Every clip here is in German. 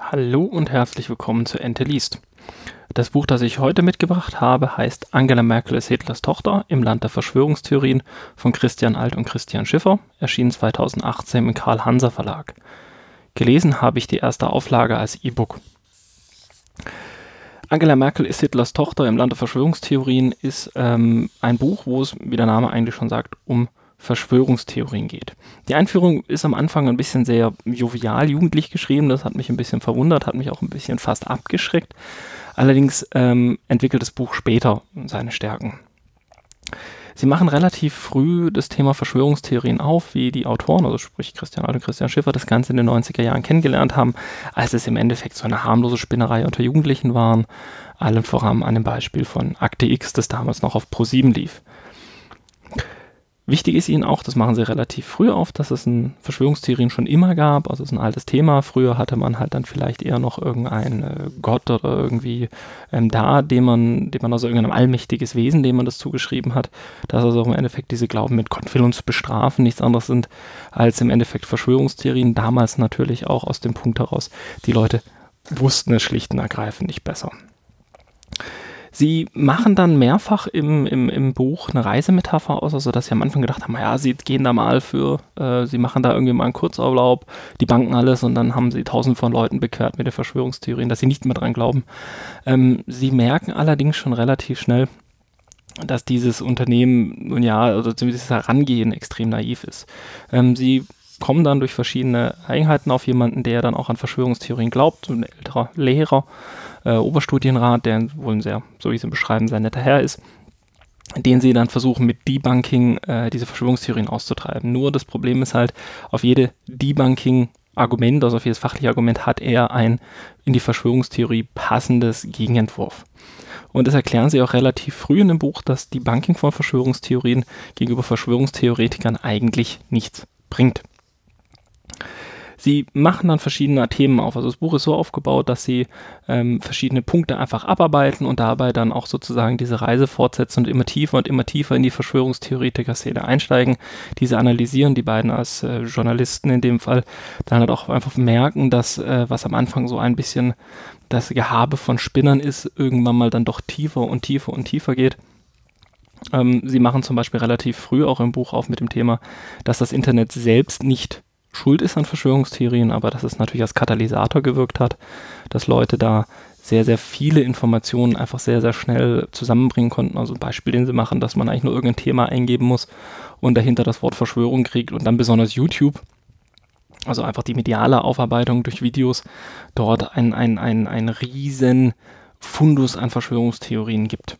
Hallo und herzlich willkommen zu Ente liest. Das Buch, das ich heute mitgebracht habe, heißt Angela Merkel ist Hitlers Tochter im Land der Verschwörungstheorien von Christian Alt und Christian Schiffer, erschien 2018 im Karl Hanser Verlag. Gelesen habe ich die erste Auflage als E-Book. Angela Merkel ist Hitlers Tochter im Land der Verschwörungstheorien ist ähm, ein Buch, wo es, wie der Name eigentlich schon sagt, um Verschwörungstheorien geht. Die Einführung ist am Anfang ein bisschen sehr jovial jugendlich geschrieben, das hat mich ein bisschen verwundert, hat mich auch ein bisschen fast abgeschreckt. Allerdings ähm, entwickelt das Buch später seine Stärken. Sie machen relativ früh das Thema Verschwörungstheorien auf, wie die Autoren, also sprich Christian Alt und Christian Schiffer, das Ganze in den 90er Jahren kennengelernt haben, als es im Endeffekt so eine harmlose Spinnerei unter Jugendlichen waren. Allen voran an dem Beispiel von Akte X, das damals noch auf Pro7 lief. Wichtig ist ihnen auch, das machen sie relativ früh auf, dass es ein Verschwörungstheorien schon immer gab. Also es ist ein altes Thema. Früher hatte man halt dann vielleicht eher noch irgendeinen äh, Gott oder irgendwie ähm, da, dem man, dem man also irgendein allmächtiges Wesen, dem man das zugeschrieben hat. Dass also im Endeffekt diese Glauben mit Gott will uns bestrafen nichts anderes sind als im Endeffekt Verschwörungstheorien. Damals natürlich auch aus dem Punkt heraus, die Leute wussten es schlicht und ergreifend nicht besser. Sie machen dann mehrfach im, im, im Buch eine Reisemetapher aus, also dass sie am Anfang gedacht haben, ja, sie gehen da mal für, äh, sie machen da irgendwie mal einen Kurzurlaub, die banken alles und dann haben sie tausend von Leuten bekehrt mit den Verschwörungstheorien, dass sie nicht mehr dran glauben. Ähm, sie merken allerdings schon relativ schnell, dass dieses Unternehmen, nun ja, also zumindest das Herangehen extrem naiv ist. Ähm, sie kommen dann durch verschiedene Eigenheiten auf jemanden, der dann auch an Verschwörungstheorien glaubt, ein älterer Lehrer, äh, Oberstudienrat, der wohl ein sehr, so wie sie beschreiben, sehr netter Herr ist, den sie dann versuchen mit Debunking äh, diese Verschwörungstheorien auszutreiben. Nur das Problem ist halt, auf jede Debunking Argument, also auf jedes fachliche Argument hat er ein in die Verschwörungstheorie passendes Gegenentwurf. Und das erklären sie auch relativ früh in dem Buch, dass die Banking von Verschwörungstheorien gegenüber Verschwörungstheoretikern eigentlich nichts bringt. Sie machen dann verschiedene Themen auf. Also das Buch ist so aufgebaut, dass sie ähm, verschiedene Punkte einfach abarbeiten und dabei dann auch sozusagen diese Reise fortsetzen und immer tiefer und immer tiefer in die Verschwörungstheoretiker-Szene einsteigen, diese analysieren, die beiden als äh, Journalisten in dem Fall, dann halt auch einfach merken, dass äh, was am Anfang so ein bisschen das Gehabe von Spinnern ist, irgendwann mal dann doch tiefer und tiefer und tiefer geht. Ähm, sie machen zum Beispiel relativ früh auch im Buch auf mit dem Thema, dass das Internet selbst nicht schuld ist an Verschwörungstheorien, aber dass es natürlich als Katalysator gewirkt hat, dass Leute da sehr, sehr viele Informationen einfach sehr, sehr schnell zusammenbringen konnten. Also ein Beispiel, den sie machen, dass man eigentlich nur irgendein Thema eingeben muss und dahinter das Wort Verschwörung kriegt und dann besonders YouTube, also einfach die mediale Aufarbeitung durch Videos, dort ein, ein, ein, ein riesen Fundus an Verschwörungstheorien gibt.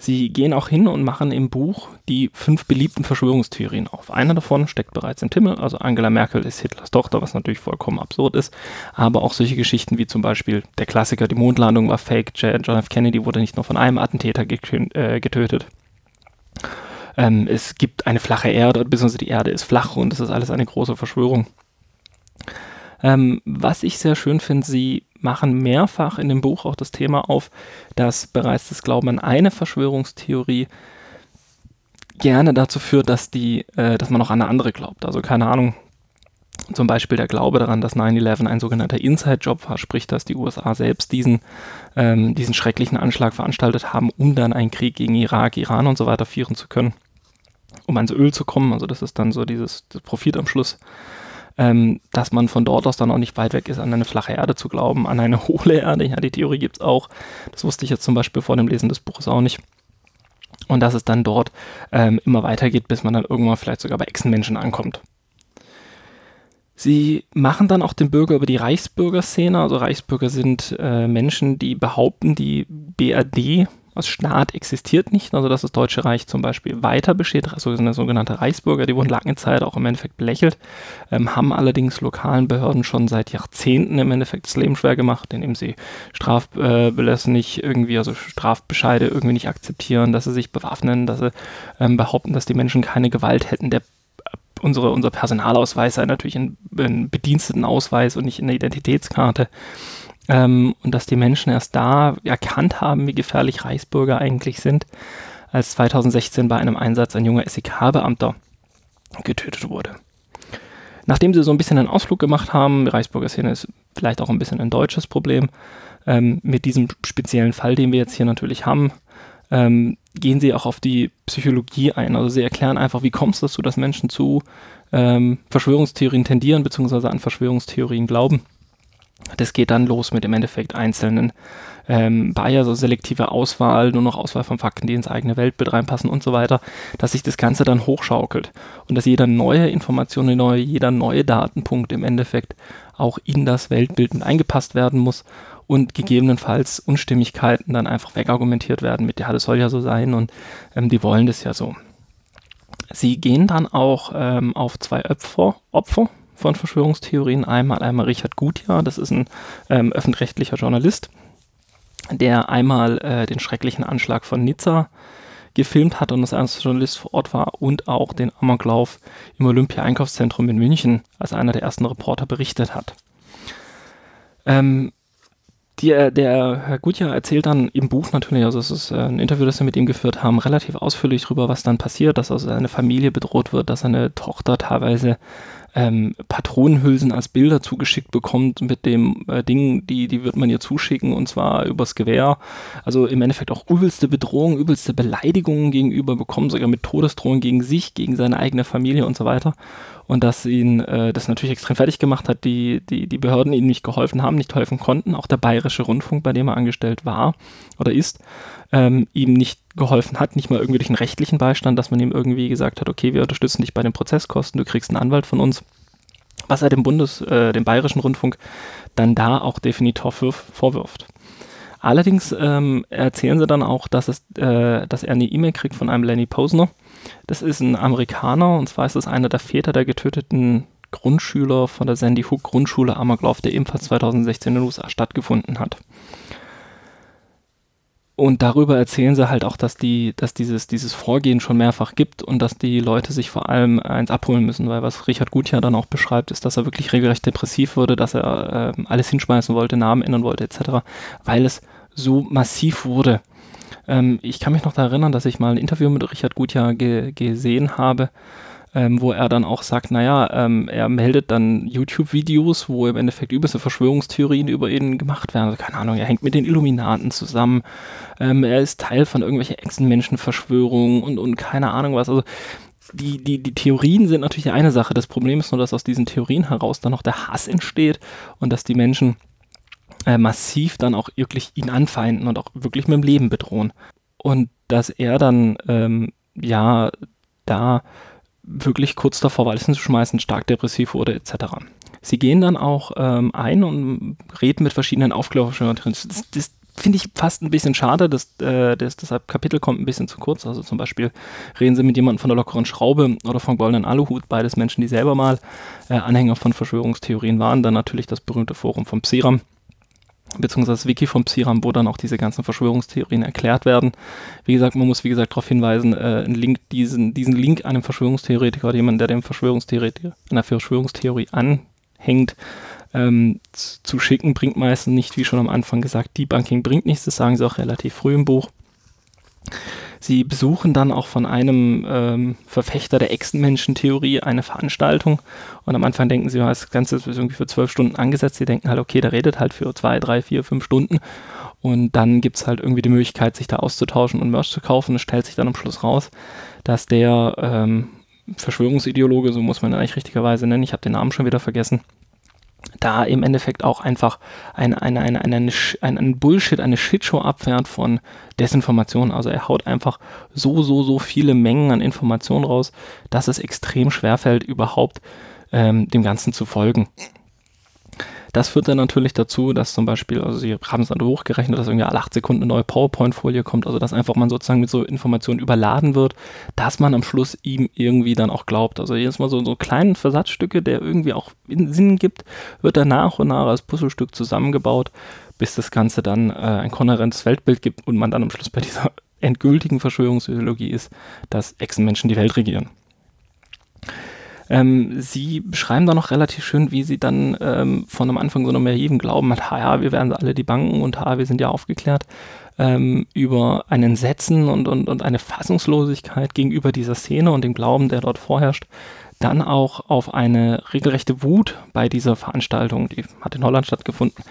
Sie gehen auch hin und machen im Buch die fünf beliebten Verschwörungstheorien auf. Einer davon steckt bereits im Timmel, also Angela Merkel ist Hitlers Tochter, was natürlich vollkommen absurd ist, aber auch solche Geschichten wie zum Beispiel der Klassiker, die Mondlandung war fake, John F. Kennedy wurde nicht nur von einem Attentäter äh, getötet. Ähm, es gibt eine flache Erde, beziehungsweise die Erde ist flach und es ist alles eine große Verschwörung. Ähm, was ich sehr schön finde, sie machen mehrfach in dem Buch auch das Thema auf, dass bereits das Glauben an eine Verschwörungstheorie gerne dazu führt, dass die, äh, dass man auch an eine andere glaubt. Also keine Ahnung, zum Beispiel der Glaube daran, dass 9-11 ein sogenannter Inside-Job war, sprich, dass die USA selbst diesen, ähm, diesen schrecklichen Anschlag veranstaltet haben, um dann einen Krieg gegen Irak, Iran und so weiter führen zu können, um ans Öl zu kommen. Also das ist dann so dieses Profit am Schluss ähm, dass man von dort aus dann auch nicht weit weg ist, an eine flache Erde zu glauben, an eine hohle Erde. Ja, die Theorie gibt es auch. Das wusste ich jetzt zum Beispiel vor dem Lesen des Buches auch nicht. Und dass es dann dort ähm, immer weitergeht, bis man dann irgendwann vielleicht sogar bei Echsenmenschen ankommt. Sie machen dann auch den Bürger über die Reichsbürgerszene. Also Reichsbürger sind äh, Menschen, die behaupten, die BRD als Staat existiert nicht, also dass das Deutsche Reich zum Beispiel weiter besteht, also eine sogenannte Reichsbürger, die wurden lange Zeit auch im Endeffekt belächelt, ähm, haben allerdings lokalen Behörden schon seit Jahrzehnten im Endeffekt das Leben schwer gemacht, indem sie Strafbelässe nicht irgendwie, also Strafbescheide irgendwie nicht akzeptieren, dass sie sich bewaffnen, dass sie ähm, behaupten, dass die Menschen keine Gewalt hätten. Der unsere, unser Personalausweis sei natürlich ein, ein Bedienstetenausweis und nicht eine Identitätskarte. Ähm, und dass die Menschen erst da erkannt haben, wie gefährlich Reichsbürger eigentlich sind. als 2016 bei einem Einsatz ein junger SEK-Beamter getötet wurde. Nachdem sie so ein bisschen einen Ausflug gemacht haben, Reichsburger Szene ist vielleicht auch ein bisschen ein deutsches Problem, ähm, mit diesem speziellen Fall, den wir jetzt hier natürlich haben, ähm, gehen sie auch auf die Psychologie ein. Also sie erklären einfach, wie kommt es dazu, dass Menschen zu ähm, Verschwörungstheorien tendieren, beziehungsweise an Verschwörungstheorien glauben. Das geht dann los mit im Endeffekt einzelnen ähm, Bias, also selektive Auswahl, nur noch Auswahl von Fakten, die ins eigene Weltbild reinpassen und so weiter, dass sich das Ganze dann hochschaukelt und dass jeder neue Information, neue, jeder neue Datenpunkt im Endeffekt auch in das Weltbild mit eingepasst werden muss und gegebenenfalls Unstimmigkeiten dann einfach wegargumentiert werden mit, ja, das soll ja so sein und ähm, die wollen das ja so. Sie gehen dann auch ähm, auf zwei Opfer, Opfer von Verschwörungstheorien. Einmal, einmal Richard Gutjahr, das ist ein ähm, öffentlich-rechtlicher Journalist, der einmal äh, den schrecklichen Anschlag von Nizza gefilmt hat und als erster Journalist vor Ort war und auch den Amoklauf im Olympia-Einkaufszentrum in München als einer der ersten Reporter berichtet hat. Ähm, die, äh, der Herr Gutjahr erzählt dann im Buch natürlich, also es ist äh, ein Interview, das wir mit ihm geführt haben, relativ ausführlich darüber, was dann passiert, dass also seine Familie bedroht wird, dass seine Tochter teilweise ähm, Patronenhülsen als Bilder zugeschickt bekommt mit dem äh, Ding, die, die wird man ihr zuschicken und zwar übers Gewehr. Also im Endeffekt auch übelste Bedrohungen, übelste Beleidigungen gegenüber bekommen, sogar mit Todesdrohungen gegen sich, gegen seine eigene Familie und so weiter. Und dass ihn äh, das natürlich extrem fertig gemacht hat, die, die, die Behörden ihm nicht geholfen haben, nicht helfen konnten. Auch der Bayerische Rundfunk, bei dem er angestellt war oder ist, ähm, ihm nicht geholfen hat, nicht mal irgendwie durch einen rechtlichen Beistand, dass man ihm irgendwie gesagt hat, okay, wir unterstützen dich bei den Prozesskosten, du kriegst einen Anwalt von uns, was er dem Bundes, äh, dem Bayerischen Rundfunk dann da auch definitiv vorwirft. Allerdings ähm, erzählen sie dann auch, dass, es, äh, dass er eine E-Mail kriegt von einem Lenny Posner. Das ist ein Amerikaner und zwar ist es einer der Väter der getöteten Grundschüler von der Sandy Hook Grundschule Amoklauf, der ebenfalls 2016 in den USA stattgefunden hat. Und darüber erzählen sie halt auch, dass die, dass dieses, dieses Vorgehen schon mehrfach gibt und dass die Leute sich vor allem eins abholen müssen, weil was Richard Gutjahr dann auch beschreibt, ist, dass er wirklich regelrecht depressiv wurde, dass er äh, alles hinschmeißen wollte, Namen ändern wollte, etc., weil es so massiv wurde. Ähm, ich kann mich noch daran erinnern, dass ich mal ein Interview mit Richard Gutjahr ge gesehen habe, ähm, wo er dann auch sagt, naja, ähm, er meldet dann YouTube-Videos, wo im Endeffekt übelste Verschwörungstheorien über ihn gemacht werden. Also keine Ahnung, er hängt mit den Illuminaten zusammen, ähm, er ist Teil von irgendwelchen Echsenmenschenverschwörungen und, und keine Ahnung was. Also die, die, die Theorien sind natürlich eine Sache. Das Problem ist nur, dass aus diesen Theorien heraus dann noch der Hass entsteht und dass die Menschen äh, massiv dann auch wirklich ihn anfeinden und auch wirklich mit dem Leben bedrohen. Und dass er dann, ähm, ja, da wirklich kurz davor war, alles hinzuschmeißen, stark depressiv wurde, etc. Sie gehen dann auch ähm, ein und reden mit verschiedenen Aufklärern. Das, das finde ich fast ein bisschen schade, dass äh, das, deshalb Kapitel kommt ein bisschen zu kurz. Also zum Beispiel reden sie mit jemandem von der lockeren Schraube oder vom goldenen Aluhut, beides Menschen, die selber mal äh, Anhänger von Verschwörungstheorien waren. Dann natürlich das berühmte Forum vom Psiram beziehungsweise das Wiki vom Psiram, wo dann auch diese ganzen Verschwörungstheorien erklärt werden. Wie gesagt, man muss wie gesagt darauf hinweisen, äh, Link, diesen, diesen Link einem Verschwörungstheoretiker oder jemand, der dem Verschwörungstheoretiker, einer Verschwörungstheorie anhängt, ähm, zu schicken, bringt meistens nicht, wie schon am Anfang gesagt, Debunking bringt nichts, das sagen sie auch relativ früh im Buch. Sie besuchen dann auch von einem ähm, Verfechter der Echsenmenschen-Theorie eine Veranstaltung und am Anfang denken sie, das Ganze ist irgendwie für zwölf Stunden angesetzt. Sie denken halt, okay, der redet halt für zwei, drei, vier, fünf Stunden und dann gibt es halt irgendwie die Möglichkeit, sich da auszutauschen und Merch zu kaufen. Es stellt sich dann am Schluss raus, dass der ähm, Verschwörungsideologe, so muss man ihn eigentlich richtigerweise nennen, ich habe den Namen schon wieder vergessen, da im Endeffekt auch einfach ein, ein, ein, ein, ein, Bullshit, eine Shitshow abfährt von Desinformation. Also er haut einfach so, so, so viele Mengen an Informationen raus, dass es extrem schwerfällt, überhaupt ähm, dem Ganzen zu folgen. Das führt dann natürlich dazu, dass zum Beispiel, also sie haben es dann hochgerechnet, dass irgendwie alle acht Sekunden eine neue PowerPoint-Folie kommt, also dass einfach man sozusagen mit so Informationen überladen wird, dass man am Schluss ihm irgendwie dann auch glaubt. Also jedes Mal so, so kleinen Versatzstücke, der irgendwie auch Sinn gibt, wird dann nach und nach als Puzzlestück zusammengebaut, bis das Ganze dann äh, ein kohärentes Weltbild gibt und man dann am Schluss bei dieser endgültigen Verschwörungsideologie ist, dass Echsenmenschen die Welt regieren. Ähm, sie beschreiben da noch relativ schön, wie sie dann ähm, von am Anfang so einem naiven Glauben hat, ha ja, wir werden alle die Banken und ha, wir sind ja aufgeklärt, ähm, über ein Entsetzen und, und, und eine Fassungslosigkeit gegenüber dieser Szene und dem Glauben, der dort vorherrscht, dann auch auf eine regelrechte Wut bei dieser Veranstaltung, die hat in Holland stattgefunden,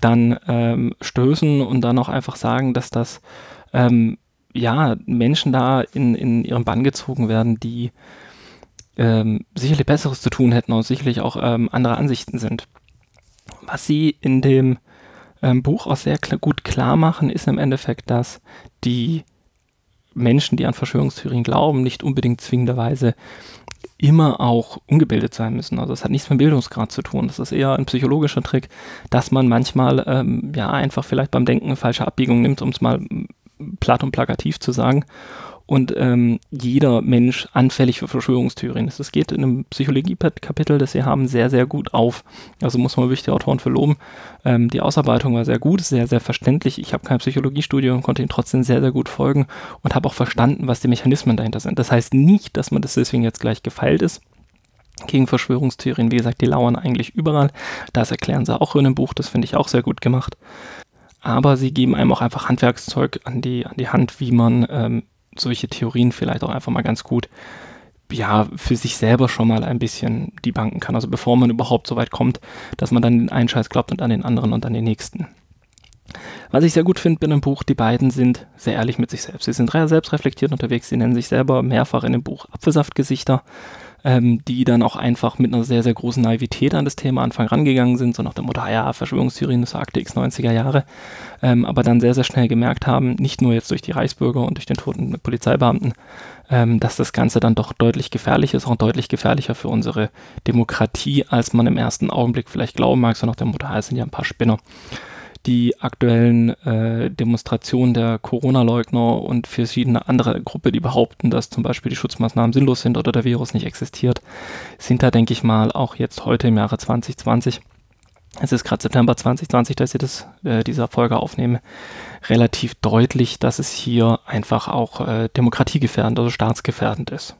dann ähm, stößen und dann auch einfach sagen, dass das ähm, ja Menschen da in, in ihren Bann gezogen werden, die ähm, sicherlich Besseres zu tun hätten und sicherlich auch ähm, andere Ansichten sind. Was sie in dem ähm, Buch auch sehr klar, gut klar machen, ist im Endeffekt, dass die Menschen, die an Verschwörungstheorien glauben, nicht unbedingt zwingenderweise immer auch ungebildet sein müssen. Also das hat nichts mit Bildungsgrad zu tun. Das ist eher ein psychologischer Trick, dass man manchmal ähm, ja einfach vielleicht beim Denken falsche Abbiegung nimmt, um es mal platt und plakativ zu sagen und ähm, jeder Mensch anfällig für Verschwörungstheorien ist. Das geht in einem Psychologie-Kapitel, das sie haben, sehr, sehr gut auf. Also muss man wirklich die Autoren für loben. Ähm, die Ausarbeitung war sehr gut, sehr, sehr verständlich. Ich habe kein Psychologiestudium, konnte ihnen trotzdem sehr, sehr gut folgen und habe auch verstanden, was die Mechanismen dahinter sind. Das heißt nicht, dass man das deswegen jetzt gleich gefeilt ist gegen Verschwörungstheorien. Wie gesagt, die lauern eigentlich überall. Das erklären sie auch in dem Buch. Das finde ich auch sehr gut gemacht. Aber sie geben einem auch einfach Handwerkszeug an die, an die Hand, wie man ähm, solche Theorien vielleicht auch einfach mal ganz gut ja, für sich selber schon mal ein bisschen die Banken kann. Also bevor man überhaupt so weit kommt, dass man dann den einen Scheiß glaubt und an den anderen und an den nächsten. Was ich sehr gut finde bei dem Buch, die beiden sind sehr ehrlich mit sich selbst. Sie sind selbst reflektiert unterwegs, sie nennen sich selber mehrfach in dem Buch Apfelsaftgesichter ähm, die dann auch einfach mit einer sehr, sehr großen Naivität an das Thema Anfang rangegangen sind, so nach dem Motto, ah ja, Verschwörungstheorien, das sagte X 90er Jahre, ähm, aber dann sehr, sehr schnell gemerkt haben, nicht nur jetzt durch die Reichsbürger und durch den toten Polizeibeamten, ähm, dass das Ganze dann doch deutlich gefährlich ist, auch deutlich gefährlicher für unsere Demokratie, als man im ersten Augenblick vielleicht glauben mag, so nach dem Motto, ah, es sind ja ein paar Spinner die aktuellen äh, Demonstrationen der Corona-Leugner und verschiedene andere Gruppen, die behaupten, dass zum Beispiel die Schutzmaßnahmen sinnlos sind oder der Virus nicht existiert, sind da, denke ich mal, auch jetzt heute im Jahre 2020 es ist gerade September 2020, dass ich das, äh, dieser Folge aufnehme, relativ deutlich, dass es hier einfach auch äh, demokratiegefährdend, also staatsgefährdend ist.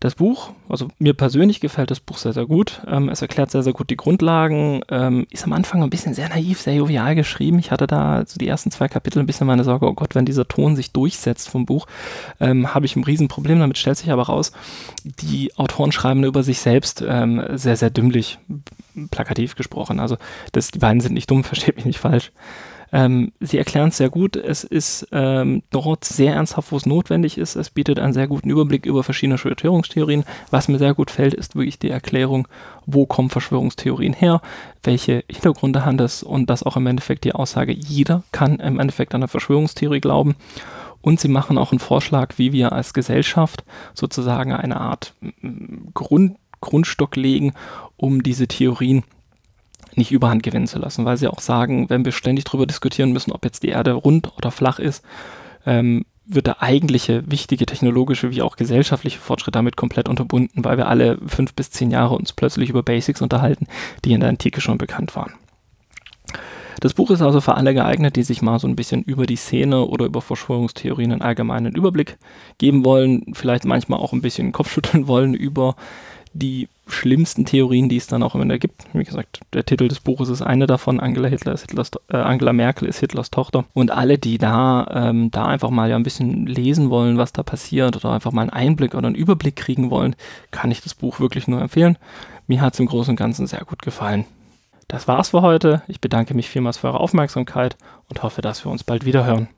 Das Buch, also mir persönlich gefällt das Buch sehr, sehr gut. Ähm, es erklärt sehr, sehr gut die Grundlagen. Ähm, ist am Anfang ein bisschen sehr naiv, sehr jovial geschrieben. Ich hatte da so die ersten zwei Kapitel ein bisschen meine Sorge, oh Gott, wenn dieser Ton sich durchsetzt vom Buch, ähm, habe ich ein Riesenproblem. Damit stellt sich aber raus, die Autoren schreiben über sich selbst ähm, sehr, sehr dümmlich, plakativ gesprochen. Also das, die beiden sind nicht dumm, versteht mich nicht falsch. Ähm, sie erklären es sehr gut. Es ist ähm, dort sehr ernsthaft, wo es notwendig ist. Es bietet einen sehr guten Überblick über verschiedene Verschwörungstheorien. Was mir sehr gut fällt, ist wirklich die Erklärung, wo kommen Verschwörungstheorien her, welche Hintergründe haben das und das auch im Endeffekt die Aussage, jeder kann im Endeffekt an eine Verschwörungstheorie glauben. Und sie machen auch einen Vorschlag, wie wir als Gesellschaft sozusagen eine Art Grund, Grundstock legen, um diese Theorien nicht überhand gewinnen zu lassen, weil sie auch sagen, wenn wir ständig darüber diskutieren müssen, ob jetzt die Erde rund oder flach ist, ähm, wird der eigentliche wichtige technologische wie auch gesellschaftliche Fortschritt damit komplett unterbunden, weil wir alle fünf bis zehn Jahre uns plötzlich über Basics unterhalten, die in der Antike schon bekannt waren. Das Buch ist also für alle geeignet, die sich mal so ein bisschen über die Szene oder über Verschwörungstheorien einen allgemeinen Überblick geben wollen, vielleicht manchmal auch ein bisschen Kopfschütteln wollen über die schlimmsten Theorien, die es dann auch immer gibt. Wie gesagt, der Titel des Buches ist eine davon. Angela, Hitler ist Hitlers, äh, Angela Merkel ist Hitlers Tochter. Und alle, die da, ähm, da einfach mal ja ein bisschen lesen wollen, was da passiert oder einfach mal einen Einblick oder einen Überblick kriegen wollen, kann ich das Buch wirklich nur empfehlen. Mir hat es im Großen und Ganzen sehr gut gefallen. Das war's für heute. Ich bedanke mich vielmals für eure Aufmerksamkeit und hoffe, dass wir uns bald wieder hören.